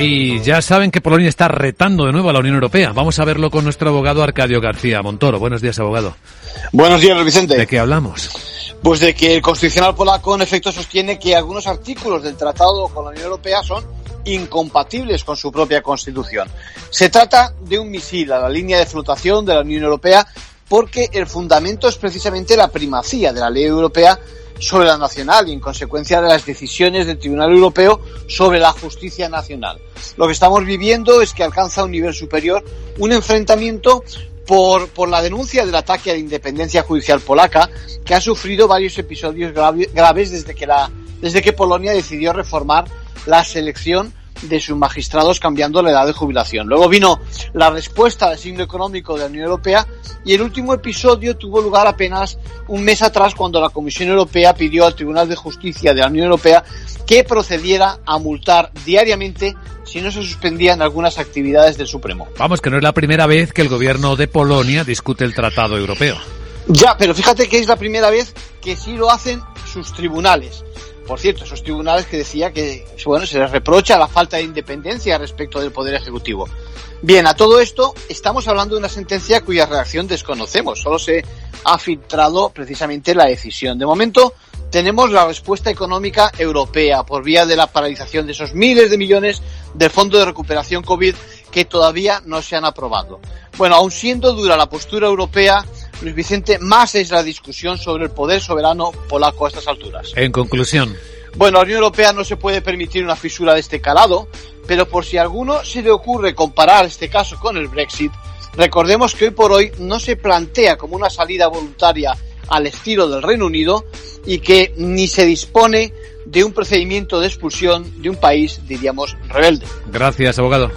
Y ya saben que Polonia está retando de nuevo a la Unión Europea. Vamos a verlo con nuestro abogado Arcadio García Montoro. Buenos días, abogado. Buenos días, Vicente. ¿De qué hablamos? Pues de que el constitucional polaco en efecto sostiene que algunos artículos del tratado con la Unión Europea son incompatibles con su propia constitución. Se trata de un misil a la línea de flotación de la Unión Europea porque el fundamento es precisamente la primacía de la ley europea sobre la nacional y en consecuencia de las decisiones del Tribunal Europeo sobre la justicia nacional. Lo que estamos viviendo es que alcanza un nivel superior un enfrentamiento por, por la denuncia del ataque a la independencia judicial polaca, que ha sufrido varios episodios graves desde que, desde que Polonia decidió reformar la selección de sus magistrados cambiando la edad de jubilación. Luego vino la respuesta del signo económico de la Unión Europea y el último episodio tuvo lugar apenas un mes atrás cuando la Comisión Europea pidió al Tribunal de Justicia de la Unión Europea que procediera a multar diariamente si no se suspendían algunas actividades del Supremo. Vamos, que no es la primera vez que el gobierno de Polonia discute el Tratado Europeo. Ya, pero fíjate que es la primera vez que sí lo hacen sus tribunales. Por cierto, esos tribunales que decía que bueno, se les reprocha la falta de independencia respecto del Poder Ejecutivo. Bien, a todo esto estamos hablando de una sentencia cuya reacción desconocemos. Solo se ha filtrado precisamente la decisión. De momento tenemos la respuesta económica europea por vía de la paralización de esos miles de millones del Fondo de Recuperación COVID que todavía no se han aprobado. Bueno, aun siendo dura la postura europea, Luis Vicente, más es la discusión sobre el poder soberano polaco a estas alturas. En conclusión. Bueno, la Unión Europea no se puede permitir una fisura de este calado, pero por si a alguno se le ocurre comparar este caso con el Brexit, recordemos que hoy por hoy no se plantea como una salida voluntaria al estilo del Reino Unido y que ni se dispone de un procedimiento de expulsión de un país, diríamos, rebelde. Gracias, abogado.